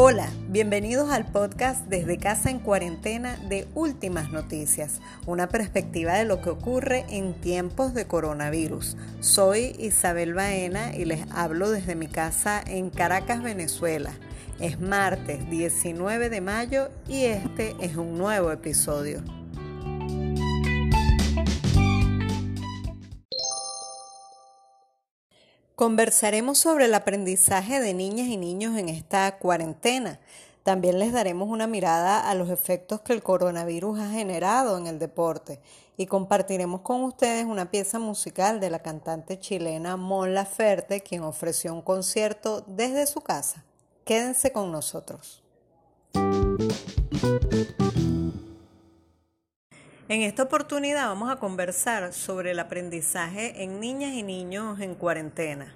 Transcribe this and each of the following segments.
Hola, bienvenidos al podcast Desde Casa en Cuarentena de Últimas Noticias, una perspectiva de lo que ocurre en tiempos de coronavirus. Soy Isabel Baena y les hablo desde mi casa en Caracas, Venezuela. Es martes 19 de mayo y este es un nuevo episodio. Conversaremos sobre el aprendizaje de niñas y niños en esta cuarentena. También les daremos una mirada a los efectos que el coronavirus ha generado en el deporte y compartiremos con ustedes una pieza musical de la cantante chilena Mon Laferte, quien ofreció un concierto desde su casa. Quédense con nosotros. En esta oportunidad vamos a conversar sobre el aprendizaje en niñas y niños en cuarentena.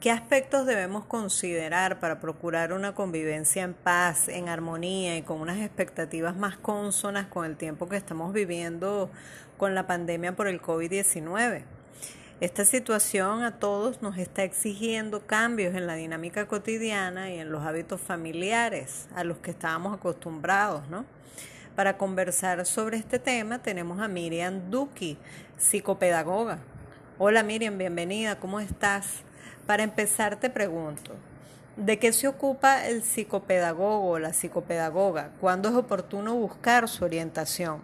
¿Qué aspectos debemos considerar para procurar una convivencia en paz, en armonía y con unas expectativas más consonas con el tiempo que estamos viviendo con la pandemia por el COVID-19? Esta situación a todos nos está exigiendo cambios en la dinámica cotidiana y en los hábitos familiares a los que estábamos acostumbrados, ¿no? Para conversar sobre este tema tenemos a Miriam Duki, psicopedagoga. Hola Miriam, bienvenida, ¿cómo estás? Para empezar te pregunto, ¿de qué se ocupa el psicopedagogo o la psicopedagoga? ¿Cuándo es oportuno buscar su orientación?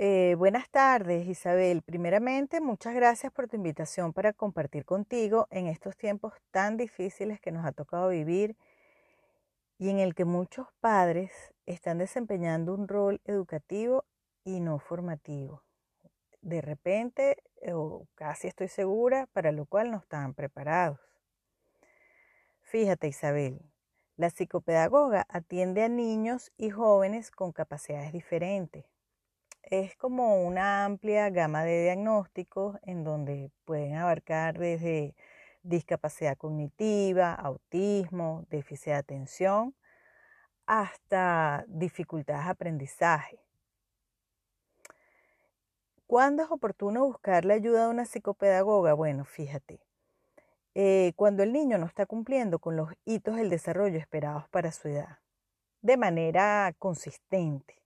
Eh, buenas tardes, Isabel. Primeramente, muchas gracias por tu invitación para compartir contigo en estos tiempos tan difíciles que nos ha tocado vivir y en el que muchos padres están desempeñando un rol educativo y no formativo. De repente, o casi estoy segura, para lo cual no están preparados. Fíjate, Isabel, la psicopedagoga atiende a niños y jóvenes con capacidades diferentes es como una amplia gama de diagnósticos en donde pueden abarcar desde discapacidad cognitiva, autismo, déficit de atención, hasta dificultades de aprendizaje. ¿Cuándo es oportuno buscar la ayuda de una psicopedagoga? Bueno, fíjate, eh, cuando el niño no está cumpliendo con los hitos del desarrollo esperados para su edad, de manera consistente.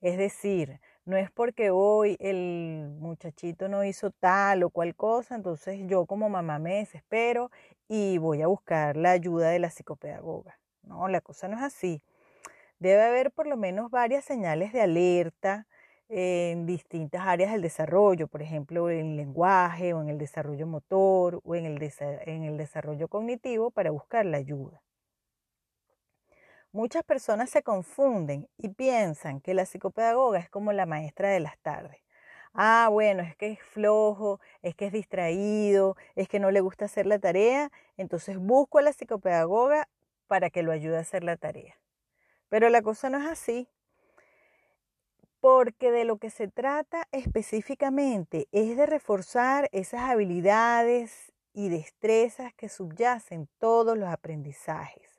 Es decir, no es porque hoy el muchachito no hizo tal o cual cosa, entonces yo como mamá me desespero y voy a buscar la ayuda de la psicopedagoga. No, la cosa no es así. Debe haber por lo menos varias señales de alerta en distintas áreas del desarrollo, por ejemplo, en lenguaje o en el desarrollo motor o en el, en el desarrollo cognitivo para buscar la ayuda. Muchas personas se confunden y piensan que la psicopedagoga es como la maestra de las tardes. Ah, bueno, es que es flojo, es que es distraído, es que no le gusta hacer la tarea, entonces busco a la psicopedagoga para que lo ayude a hacer la tarea. Pero la cosa no es así, porque de lo que se trata específicamente es de reforzar esas habilidades y destrezas que subyacen todos los aprendizajes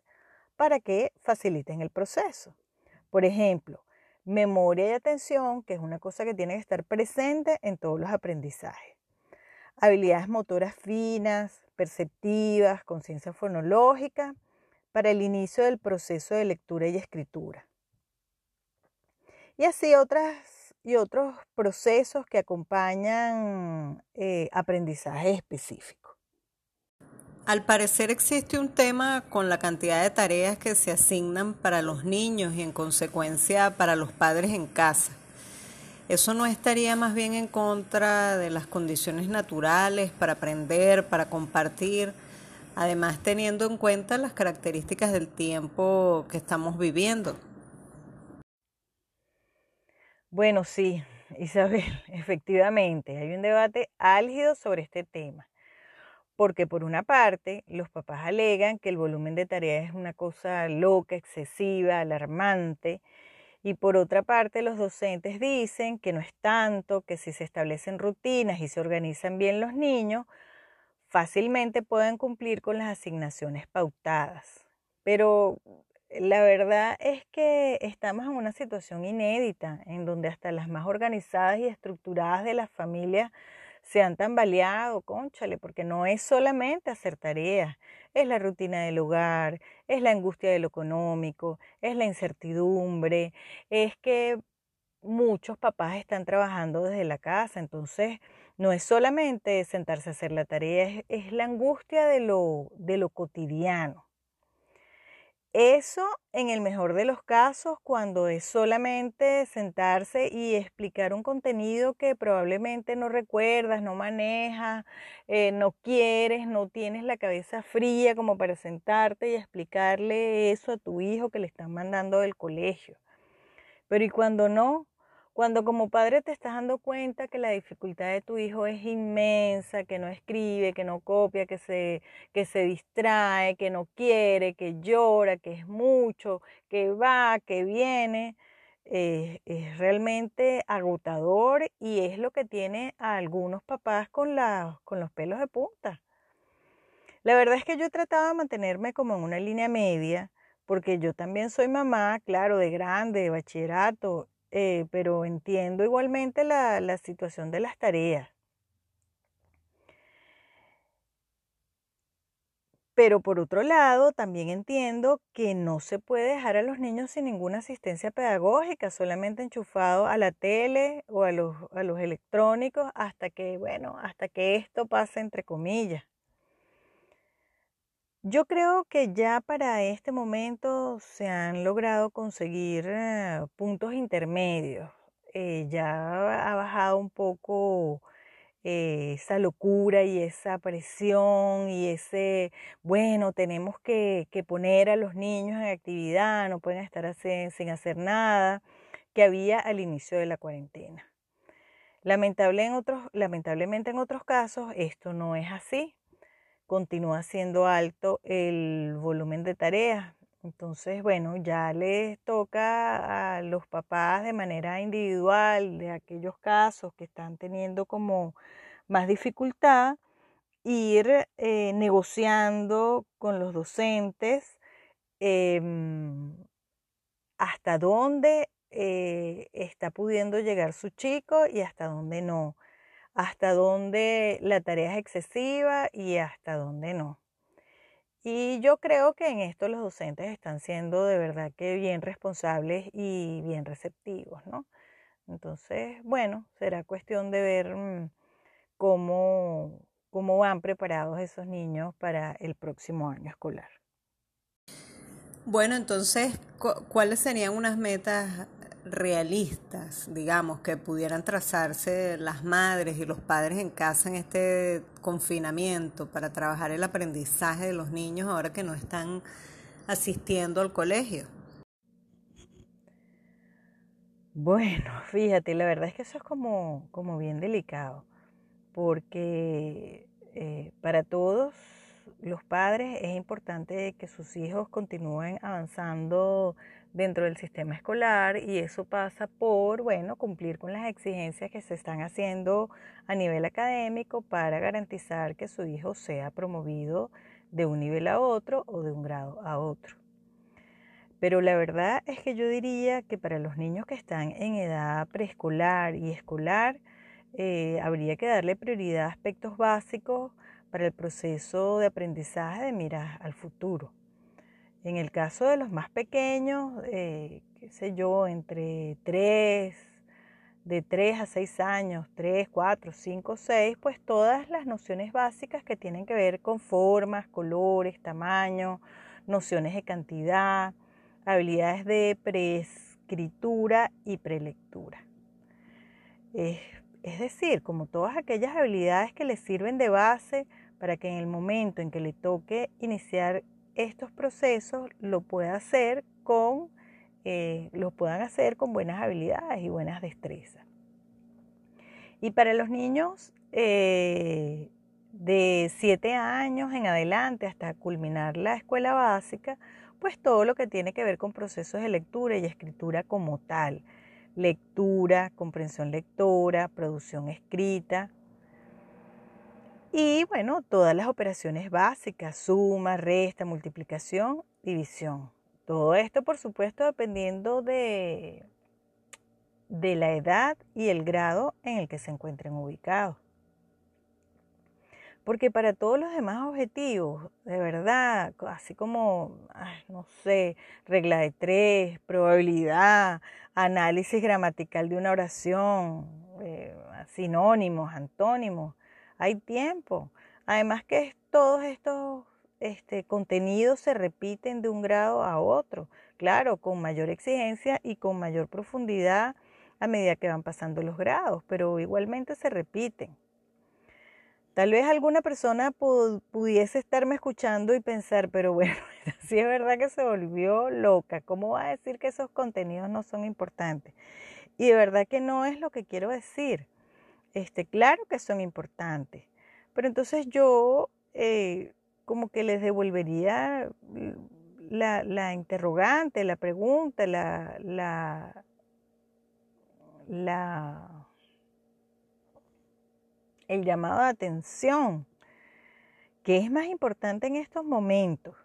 para que faciliten el proceso. Por ejemplo, memoria y atención, que es una cosa que tiene que estar presente en todos los aprendizajes. Habilidades motoras finas, perceptivas, conciencia fonológica, para el inicio del proceso de lectura y escritura. Y así otras y otros procesos que acompañan eh, aprendizaje específico. Al parecer existe un tema con la cantidad de tareas que se asignan para los niños y en consecuencia para los padres en casa. ¿Eso no estaría más bien en contra de las condiciones naturales para aprender, para compartir, además teniendo en cuenta las características del tiempo que estamos viviendo? Bueno, sí, Isabel, efectivamente, hay un debate álgido sobre este tema porque por una parte los papás alegan que el volumen de tareas es una cosa loca, excesiva, alarmante, y por otra parte los docentes dicen que no es tanto, que si se establecen rutinas y se organizan bien los niños, fácilmente pueden cumplir con las asignaciones pautadas. Pero la verdad es que estamos en una situación inédita en donde hasta las más organizadas y estructuradas de las familias se han tambaleado, conchale, porque no es solamente hacer tareas, es la rutina del hogar, es la angustia de lo económico, es la incertidumbre, es que muchos papás están trabajando desde la casa, entonces no es solamente sentarse a hacer la tarea, es, la angustia de lo, de lo cotidiano. Eso en el mejor de los casos cuando es solamente sentarse y explicar un contenido que probablemente no recuerdas, no manejas, eh, no quieres, no tienes la cabeza fría como para sentarte y explicarle eso a tu hijo que le están mandando del colegio. Pero ¿y cuando no? Cuando como padre te estás dando cuenta que la dificultad de tu hijo es inmensa, que no escribe, que no copia, que se, que se distrae, que no quiere, que llora, que es mucho, que va, que viene, eh, es realmente agotador y es lo que tiene a algunos papás con, con los pelos de punta. La verdad es que yo he tratado de mantenerme como en una línea media, porque yo también soy mamá, claro, de grande, de bachillerato, eh, pero entiendo igualmente la, la situación de las tareas. Pero por otro lado, también entiendo que no se puede dejar a los niños sin ninguna asistencia pedagógica, solamente enchufado a la tele o a los, a los electrónicos hasta que, bueno, hasta que esto pase entre comillas. Yo creo que ya para este momento se han logrado conseguir eh, puntos intermedios. Eh, ya ha bajado un poco eh, esa locura y esa presión y ese, bueno, tenemos que, poner a los niños en actividad, no pueden estar sin hacer nada, que había al inicio de la cuarentena. Lamentablemente en otros casos esto no es así continúa siendo alto el volumen de tareas. Entonces, bueno, ya les toca a los papás de manera individual de aquellos casos que están teniendo como más dificultad, ir eh, negociando con los docentes em, hasta dónde eh, está pudiendo llegar su chico y hasta dónde no hasta dónde la tarea es excesiva y hasta dónde no. Y yo creo que en esto los docentes están siendo de verdad que bien responsables y bien receptivos, ¿no? Entonces, bueno, será cuestión de ver mm, cómo, cómo van preparados esos niños para el próximo año escolar. Bueno, entonces, ¿cuáles serían unas metas realistas, digamos, que pudieran trazarse las madres y los padres en casa en este confinamiento para trabajar el aprendizaje de los niños ahora que no están asistiendo al colegio? Bueno, fíjate, la verdad es que eso es como, como bien delicado, porque eh, para todos los padres es importante que sus hijos continúen avanzando dentro del sistema escolar y eso pasa por, bueno, cumplir con las exigencias que se están haciendo a nivel académico para garantizar que su hijo sea promovido de un nivel a otro o de un grado a otro. Pero la verdad es que yo diría que para los niños que están en edad preescolar y escolar, eh, habría que darle prioridad a aspectos básicos para el proceso de aprendizaje de miras al futuro. En el caso de los más pequeños, eh, qué sé yo, entre 3, de 3 a 6 años, 3, 4, 5, 6, pues todas las nociones básicas que tienen que ver con formas, colores, tamaño, nociones de cantidad, habilidades de preescritura y prelectura. Es, decir, como todas aquellas habilidades que les sirven de base para que en el momento en que le toque iniciar estos procesos lo pueda hacer con, eh, puedan hacer con buenas habilidades y buenas destrezas. Y para los niños eh, de 7 años en adelante hasta culminar la escuela básica, pues todo lo que tiene que ver con procesos de lectura y escritura como tal. Lectura, comprensión lectora, producción escrita, y bueno, todas las operaciones básicas, suma, resta, multiplicación, división. Todo esto, por supuesto, dependiendo de, de la edad y el grado en el que se encuentren ubicados. Porque para todos los demás objetivos, de verdad, así como, no sé, regla de tres, probabilidad, análisis gramatical de una oración, eh, sinónimos, antónimos, hay tiempo. Además que todos estos este, contenidos se repiten de un grado a otro, claro, con mayor exigencia y con mayor profundidad a medida que van pasando los grados, pero igualmente se repiten. Tal vez alguna persona pudiese estarme escuchando y pensar, pero bueno, si es verdad que se volvió loca, ¿cómo va a decir que esos contenidos no son importantes? Y de verdad que no es lo que quiero decir. Este, claro que son importantes, pero entonces yo eh, como que les devolvería la, interrogante, la pregunta, la, la, la el llamado de atención. ¿Qué es más importante en estos momentos?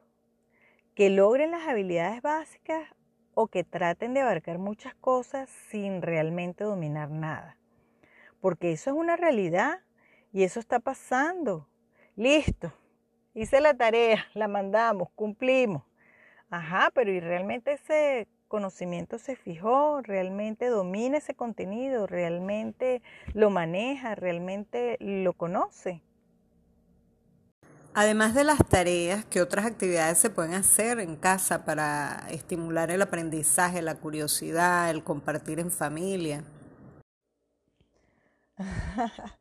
¿Que logren las habilidades básicas o que traten de abarcar muchas cosas sin realmente dominar nada? Porque eso es una realidad y eso está pasando. Listo, hice la tarea, la mandamos, cumplimos. Ajá, pero ¿y realmente ese conocimiento se fijó, realmente domina ese contenido, realmente lo maneja, realmente lo conoce. Además de las tareas, ¿qué otras actividades se pueden hacer en casa para estimular el aprendizaje, la curiosidad, el compartir en familia?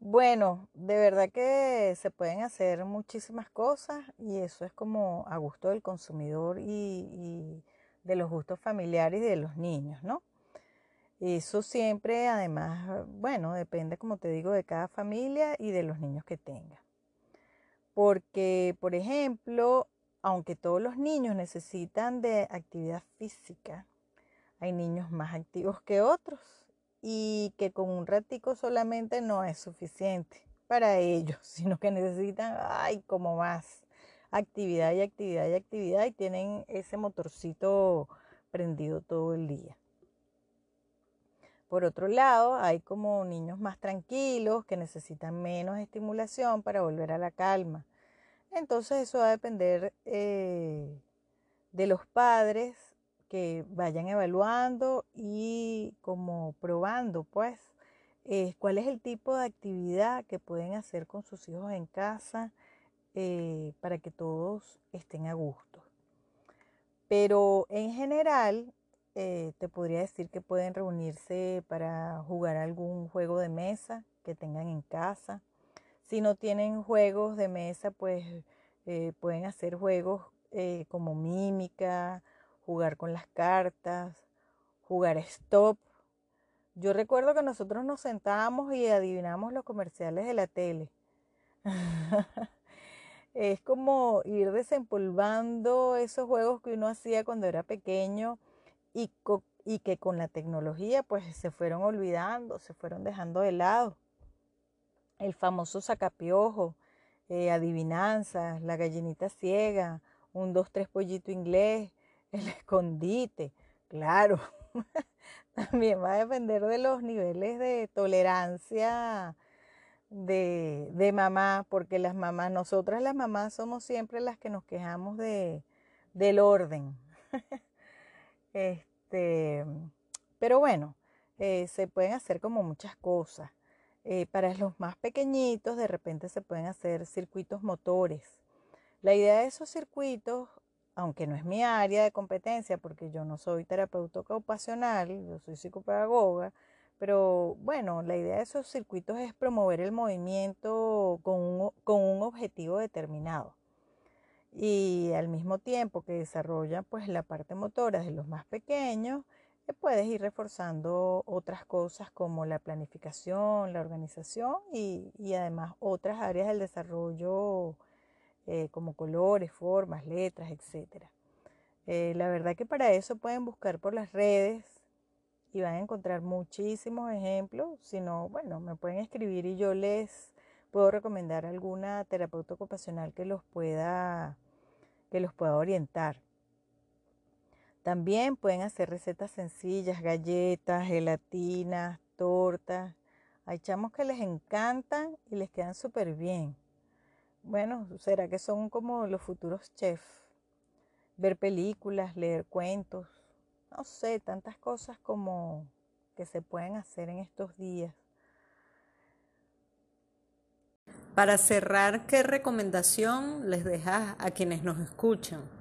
bueno, de verdad que se pueden hacer muchísimas cosas y eso es como a gusto del consumidor y de los gustos familiares y de los niños, ¿no? Eso siempre, además, bueno, depende, como te digo, de cada familia y de los niños que tenga. Porque, por ejemplo, aunque todos los niños necesitan de actividad física, hay niños más activos que otros y que con un ratico solamente no es suficiente para ellos, sino que necesitan, ay, como más actividad y actividad y actividad y tienen ese motorcito prendido todo el día. Por otro lado, hay como niños más tranquilos que necesitan menos estimulación para volver a la calma. Entonces eso va a depender eh, de los padres que vayan evaluando y como probando, pues, eh, cuál es el tipo de actividad que pueden hacer con sus hijos en casa eh, para que todos estén a gusto. Pero en general, eh, te podría decir que pueden reunirse para jugar algún juego de mesa que tengan en casa. Si no tienen juegos de mesa, pues pueden hacer juegos como mímica, jugar con las cartas, jugar stop. Yo recuerdo que nosotros nos sentábamos y adivinamos los comerciales de la tele. Es como ir desempolvando esos juegos que uno hacía cuando era pequeño y, que con la tecnología pues se fueron olvidando, se fueron dejando de lado. El famoso sacapiojo, eh, adivinanzas, la gallinita ciega, un dos, tres pollito inglés, el escondite, claro. También va a depender de los niveles de tolerancia de, de mamá, porque las mamás, nosotras las mamás somos siempre las que nos quejamos de, del orden. este, pero bueno, eh, se pueden hacer como muchas cosas. Eh, para los más pequeñitos, de repente se pueden hacer circuitos motores. La idea de esos circuitos, aunque no es mi área de competencia, porque yo no soy terapeuta ocupacional, yo soy psicopedagoga, pero bueno, la idea de esos circuitos es promover el movimiento con un, objetivo determinado. Y al mismo tiempo que desarrollan pues la parte motora de los más pequeños, eh, puedes ir reforzando otras cosas como la planificación, la organización y, además otras áreas del desarrollo eh, como colores, formas, letras, etc. Eh, la verdad que para eso pueden buscar por las redes y van a encontrar muchísimos ejemplos. Si no, bueno, me pueden escribir y yo les puedo recomendar alguna terapeuta ocupacional que los pueda, que los pueda orientar. También pueden hacer recetas sencillas, galletas, gelatinas, tortas. Hay chamos que les encantan y les quedan súper bien. Bueno, ¿será que son como los futuros chefs? Ver películas, leer cuentos, no sé, tantas cosas como que se pueden hacer en estos días. Para cerrar, ¿qué recomendación les dejas a quienes nos escuchan?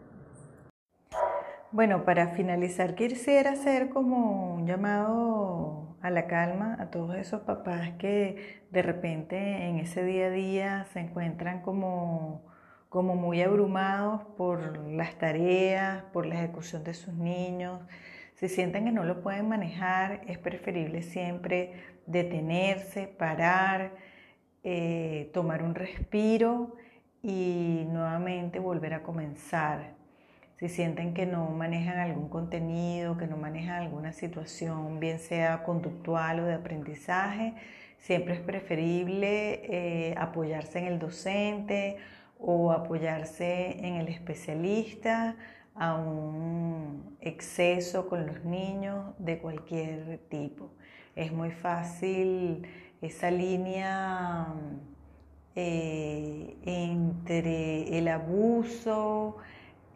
Bueno, para finalizar quisiera hacer como un llamado a la calma a todos esos papás que de repente en ese día a día se encuentran como, como muy abrumados por las tareas, por la ejecución de sus niños. Si sienten que no lo pueden manejar, es preferible siempre detenerse, parar eh, tomar un respiro y nuevamente volver a comenzar. Si sienten que no manejan algún contenido, que no manejan alguna situación, bien sea conductual o de aprendizaje, siempre es preferible eh, apoyarse en el docente o apoyarse en el especialista a un exceso con los niños de cualquier tipo. Es muy fácil esa línea eh, entre el abuso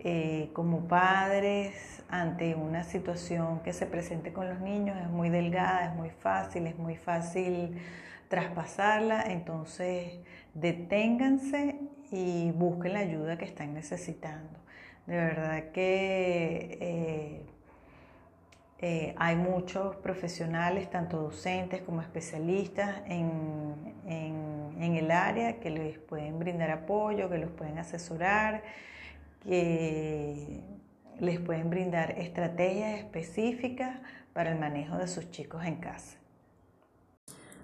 eh, como padres ante una situación que se presente con los niños es muy delgada, es muy fácil, es muy fácil traspasarla, entonces deténganse y busquen la ayuda que están necesitando. De verdad que eh, eh, hay muchos profesionales, tanto docentes como especialistas en, el área que les pueden brindar apoyo, que los pueden asesorar, que les pueden brindar estrategias específicas para el manejo de sus chicos en casa.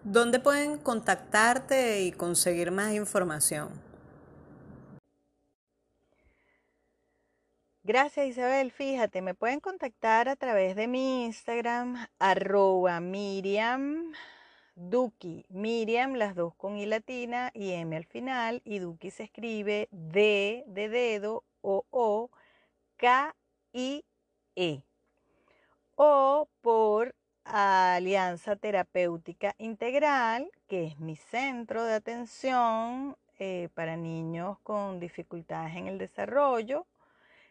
¿Dónde pueden contactarte y conseguir más información? Gracias Isabel, fíjate, me pueden contactar a través de mi Instagram, arroba Miriam Duki, Miriam, las dos con I latina y M al final, y Duki se escribe D de dedo, O, O, K, I, E. O por Alianza Terapéutica Integral, que es mi centro de atención eh, para niños con dificultades en el desarrollo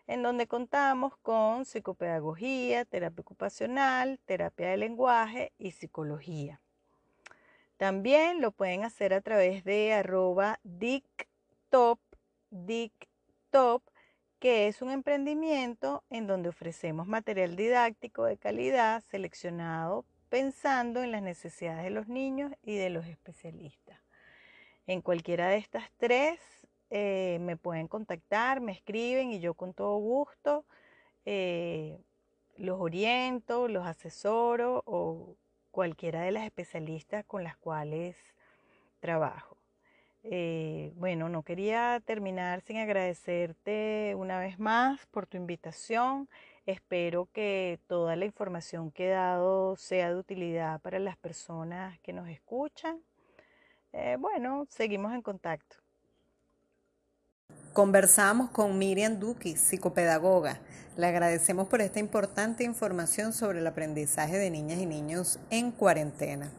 en donde contamos con psicopedagogía, terapia ocupacional, terapia de lenguaje y psicología. También lo pueden hacer a través de arroba dictop, dictop, que es un emprendimiento en donde ofrecemos material didáctico de calidad seleccionado pensando en las necesidades de los niños y de los especialistas. En cualquiera de estas tres eh, me pueden contactar, me escriben y yo con todo gusto eh, los oriento, los asesoro o cualquiera de las especialistas con las cuales trabajo. Eh, bueno, no quería terminar sin agradecerte una vez más por tu invitación. Espero que toda la información que he dado sea de utilidad para las personas que nos escuchan. bueno, seguimos en contacto. Conversamos con Miriam Duki, psicopedagoga. Le agradecemos por esta importante información sobre el aprendizaje de niñas y niños en cuarentena.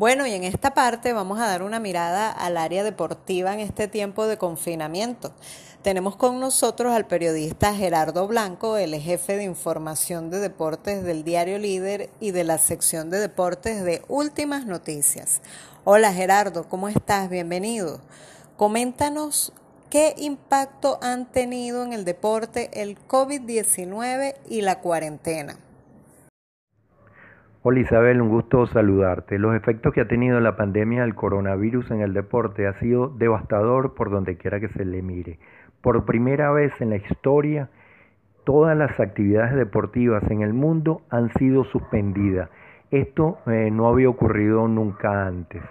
Bueno, y en esta parte vamos a dar una mirada al área deportiva en este tiempo de confinamiento. Tenemos con nosotros al periodista Gerardo Blanco, el jefe de información de deportes del diario Líder y de la sección de deportes de Últimas Noticias. Hola Gerardo, ¿cómo estás? Bienvenido. Coméntanos qué impacto han tenido en el deporte el COVID-19 y la cuarentena. Hola Isabel, un gusto saludarte. Los efectos que ha tenido la pandemia del coronavirus en el deporte ha sido devastador por donde quiera que se le mire. Por primera vez en la historia, todas las actividades deportivas en el mundo han sido suspendidas esto eh, no había ocurrido nunca antes.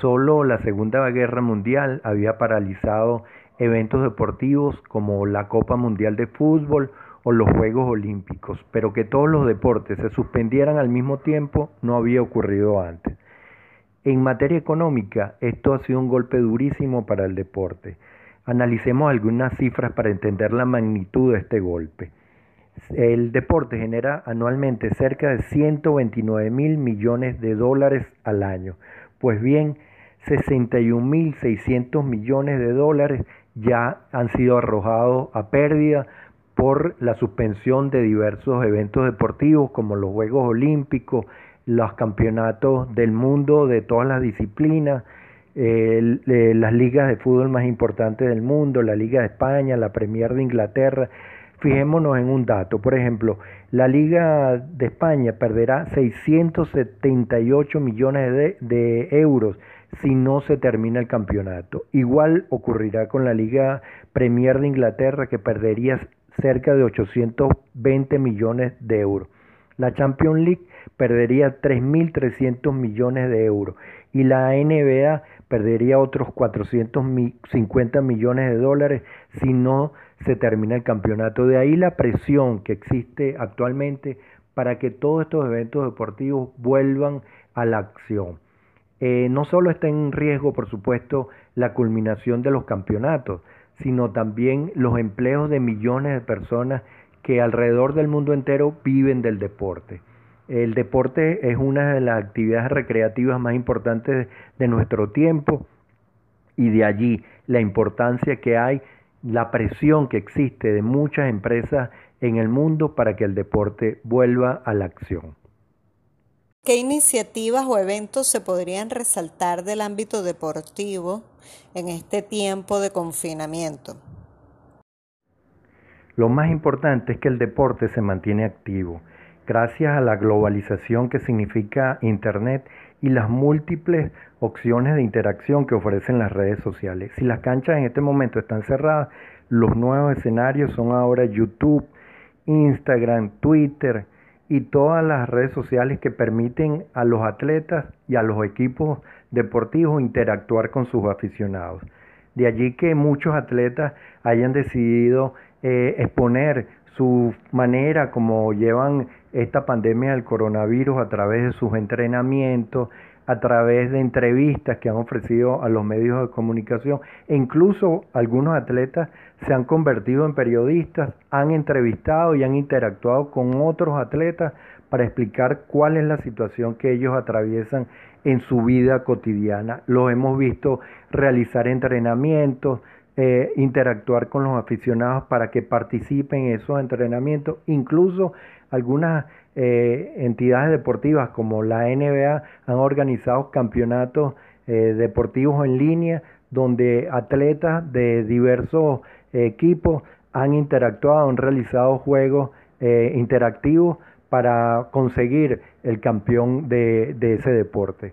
Solo la Segunda Guerra Mundial había paralizado eventos deportivos como la Copa Mundial de Fútbol o los Juegos Olímpicos, pero que todos los deportes se suspendieran al mismo tiempo no había ocurrido antes. En materia económica, esto ha sido un golpe durísimo para el deporte. Analicemos algunas cifras para entender la magnitud de este golpe. El deporte genera anualmente cerca de 129 mil millones de dólares al año, Pues bien, 61.600 millones de dólares ya han sido arrojados a pérdida por la suspensión de diversos eventos deportivos como los Juegos Olímpicos, los campeonatos del mundo de todas las disciplinas, las ligas de fútbol más importantes del mundo, la Liga de España, la Premier de Inglaterra. Fijémonos en un dato, por ejemplo, la Liga de España perderá 678 millones de, de euros si no se termina el campeonato. Igual ocurrirá con la Liga Premier de Inglaterra que perdería cerca de 820 millones de euros. La Champions League perdería 3.300 millones de euros y la NBA perdería otros 450 millones de dólares si no se termina el campeonato. De ahí la presión que existe actualmente para que todos estos eventos deportivos vuelvan a la acción. Eh, no solo está en riesgo, por supuesto, la culminación de los campeonatos, sino también los empleos de millones de personas que alrededor del mundo entero viven del deporte. El deporte es una de las actividades recreativas más importantes de nuestro tiempo y de allí la importancia que hay, la presión que existe de muchas empresas en el mundo para que el deporte vuelva a la acción. ¿Qué iniciativas o eventos se podrían resaltar del ámbito deportivo en este tiempo de confinamiento? Lo más importante es que el deporte se mantiene activo gracias a la globalización que significa Internet y las múltiples opciones de interacción que ofrecen las redes sociales. Si las canchas en este momento están cerradas, los nuevos escenarios son ahora YouTube, Instagram, Twitter y todas las redes sociales que permiten a los atletas y a los equipos deportivos interactuar con sus aficionados. De allí que muchos atletas hayan decidido eh, exponer su manera como llevan esta pandemia del coronavirus a través de sus entrenamientos, a través de entrevistas que han ofrecido a los medios de comunicación e incluso algunos atletas se han convertido en periodistas, han entrevistado y han interactuado con otros atletas para explicar cuál es la situación que ellos atraviesan en su vida cotidiana. Los hemos visto realizar entrenamientos, eh, interactuar con los aficionados para que participen en esos entrenamientos. Incluso algunas eh, entidades deportivas como la NBA han organizado campeonatos eh, deportivos en línea donde atletas de diversos equipos han interactuado, han realizado juegos interactivos para conseguir el campeón de, de ese deporte.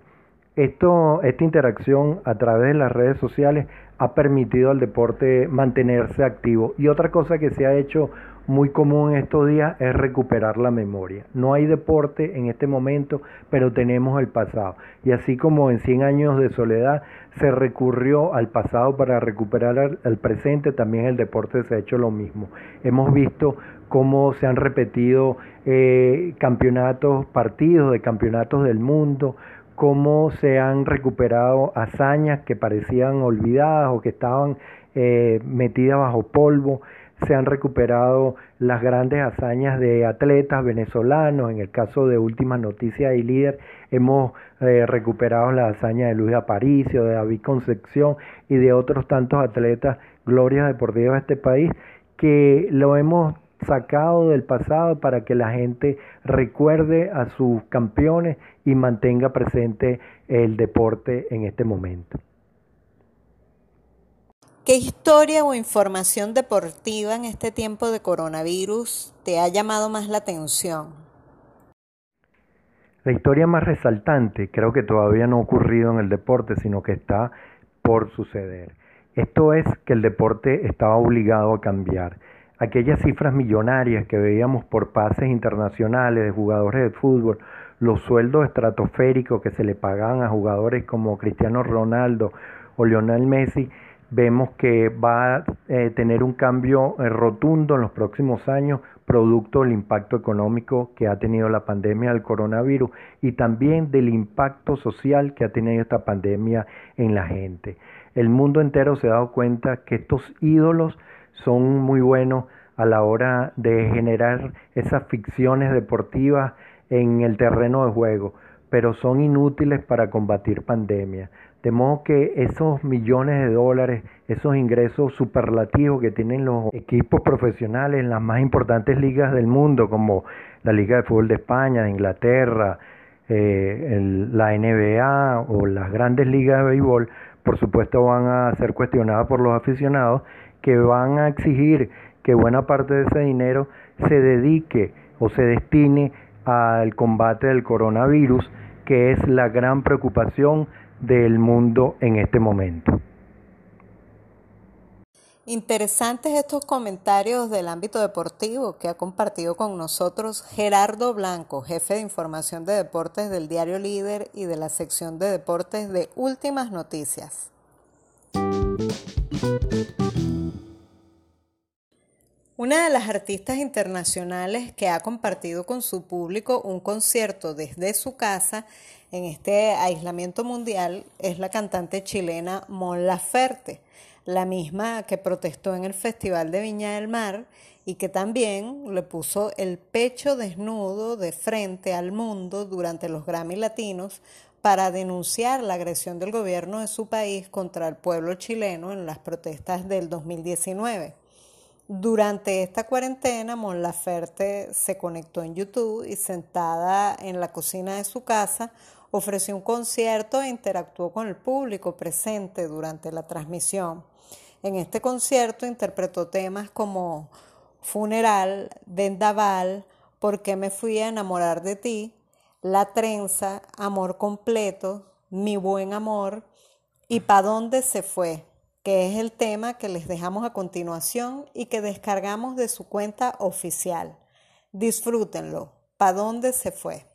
Esto, esta interacción a través de las redes sociales ha permitido al deporte mantenerse activo. Y otra cosa que se ha hecho muy común en estos días es recuperar la memoria. No hay deporte en este momento, pero tenemos el pasado. Y así como en 100 años de soledad se recurrió al pasado para recuperar el presente, también el deporte se ha hecho lo mismo. Hemos visto cómo se han repetido eh, campeonatos, partidos de campeonatos del mundo, cómo se han recuperado hazañas que parecían olvidadas o que estaban eh, metidas bajo polvo, se han recuperado las grandes hazañas de atletas venezolanos, en el caso de Últimas Noticias y Líder hemos eh, recuperado la hazaña de Luis Aparicio, de David Concepción y de otros tantos atletas, glorias deportivas de este país, que lo hemos sacado del pasado para que la gente recuerde a sus campeones y mantenga presente el deporte en este momento. ¿Qué historia o información deportiva en este tiempo de coronavirus te ha llamado más la atención? La historia más resaltante creo que todavía no ha ocurrido en el deporte, sino que está por suceder. Esto es que el deporte estaba obligado a cambiar aquellas cifras millonarias que veíamos por pases internacionales de jugadores de fútbol, los sueldos estratosféricos que se le pagaban a jugadores como Cristiano Ronaldo o Lionel Messi, vemos que va a eh, tener un cambio eh, rotundo en los próximos años, producto del impacto económico que ha tenido la pandemia del coronavirus y también del impacto social que ha tenido esta pandemia en la gente. El mundo entero se ha dado cuenta que estos ídolos son muy buenos a la hora de generar esas ficciones deportivas en el terreno de juego. pero son inútiles para combatir pandemia. De modo que esos millones de dólares, esos ingresos superlativos que tienen los equipos profesionales en las más importantes ligas del mundo, como la Liga de Fútbol de España, de Inglaterra, eh, la NBA o las grandes ligas de béisbol, por supuesto van a ser cuestionadas por los aficionados que van a exigir que buena parte de ese dinero se dedique o se destine al combate del coronavirus, que es la gran preocupación del mundo en este momento. Interesantes estos comentarios del ámbito deportivo que ha compartido con nosotros Gerardo Blanco, jefe de información de deportes del diario Líder y de la sección de deportes de Últimas Noticias. Una de las artistas internacionales que ha compartido con su público un concierto desde su casa en este aislamiento mundial es la cantante chilena Mon Laferte, la misma que protestó en el Festival de Viña del Mar y que también le puso el pecho desnudo de frente al mundo durante los Grammy Latinos para denunciar la agresión del gobierno de su país contra el pueblo chileno en las protestas del 2019. Durante esta cuarentena, Mon Laferte se conectó en YouTube y sentada en la cocina de su casa ofreció un concierto e interactuó con el público presente durante la transmisión. En este concierto interpretó temas como Funeral, Vendaval, ¿Por qué me fui a enamorar de ti? La trenza, Amor completo, Mi buen amor y ¿Pa dónde se fue? que es el tema que les dejamos a continuación y que descargamos de su cuenta oficial. Disfrútenlo. ¿Pa dónde se fue?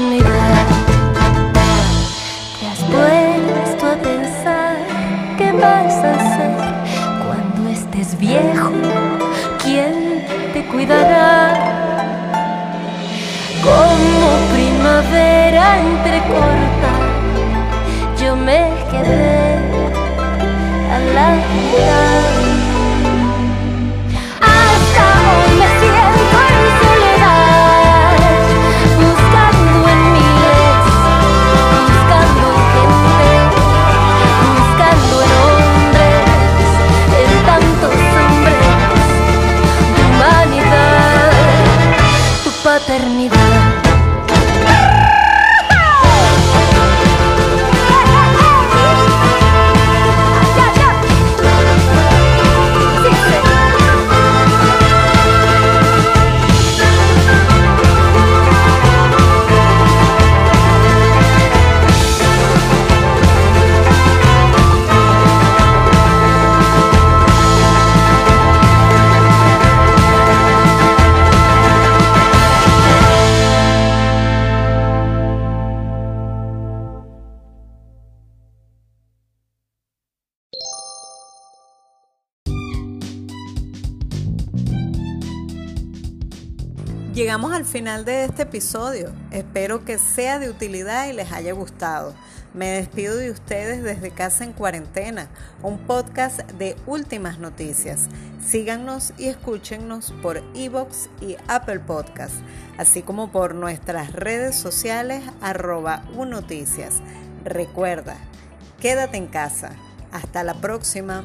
Te has puesto a pensar qué vas a hacer cuando estés viejo, quién te cuidará. Como primavera entrecorta, yo me quedé a la mitad. final de este episodio. Espero que sea de utilidad y les haya gustado. Me despido de ustedes desde Casa en Cuarentena, un podcast de últimas noticias. Síganos y escúchenos por Evox y Apple Podcast, así como por nuestras redes sociales arroba unoticias. Recuerda, quédate en casa. Hasta la próxima.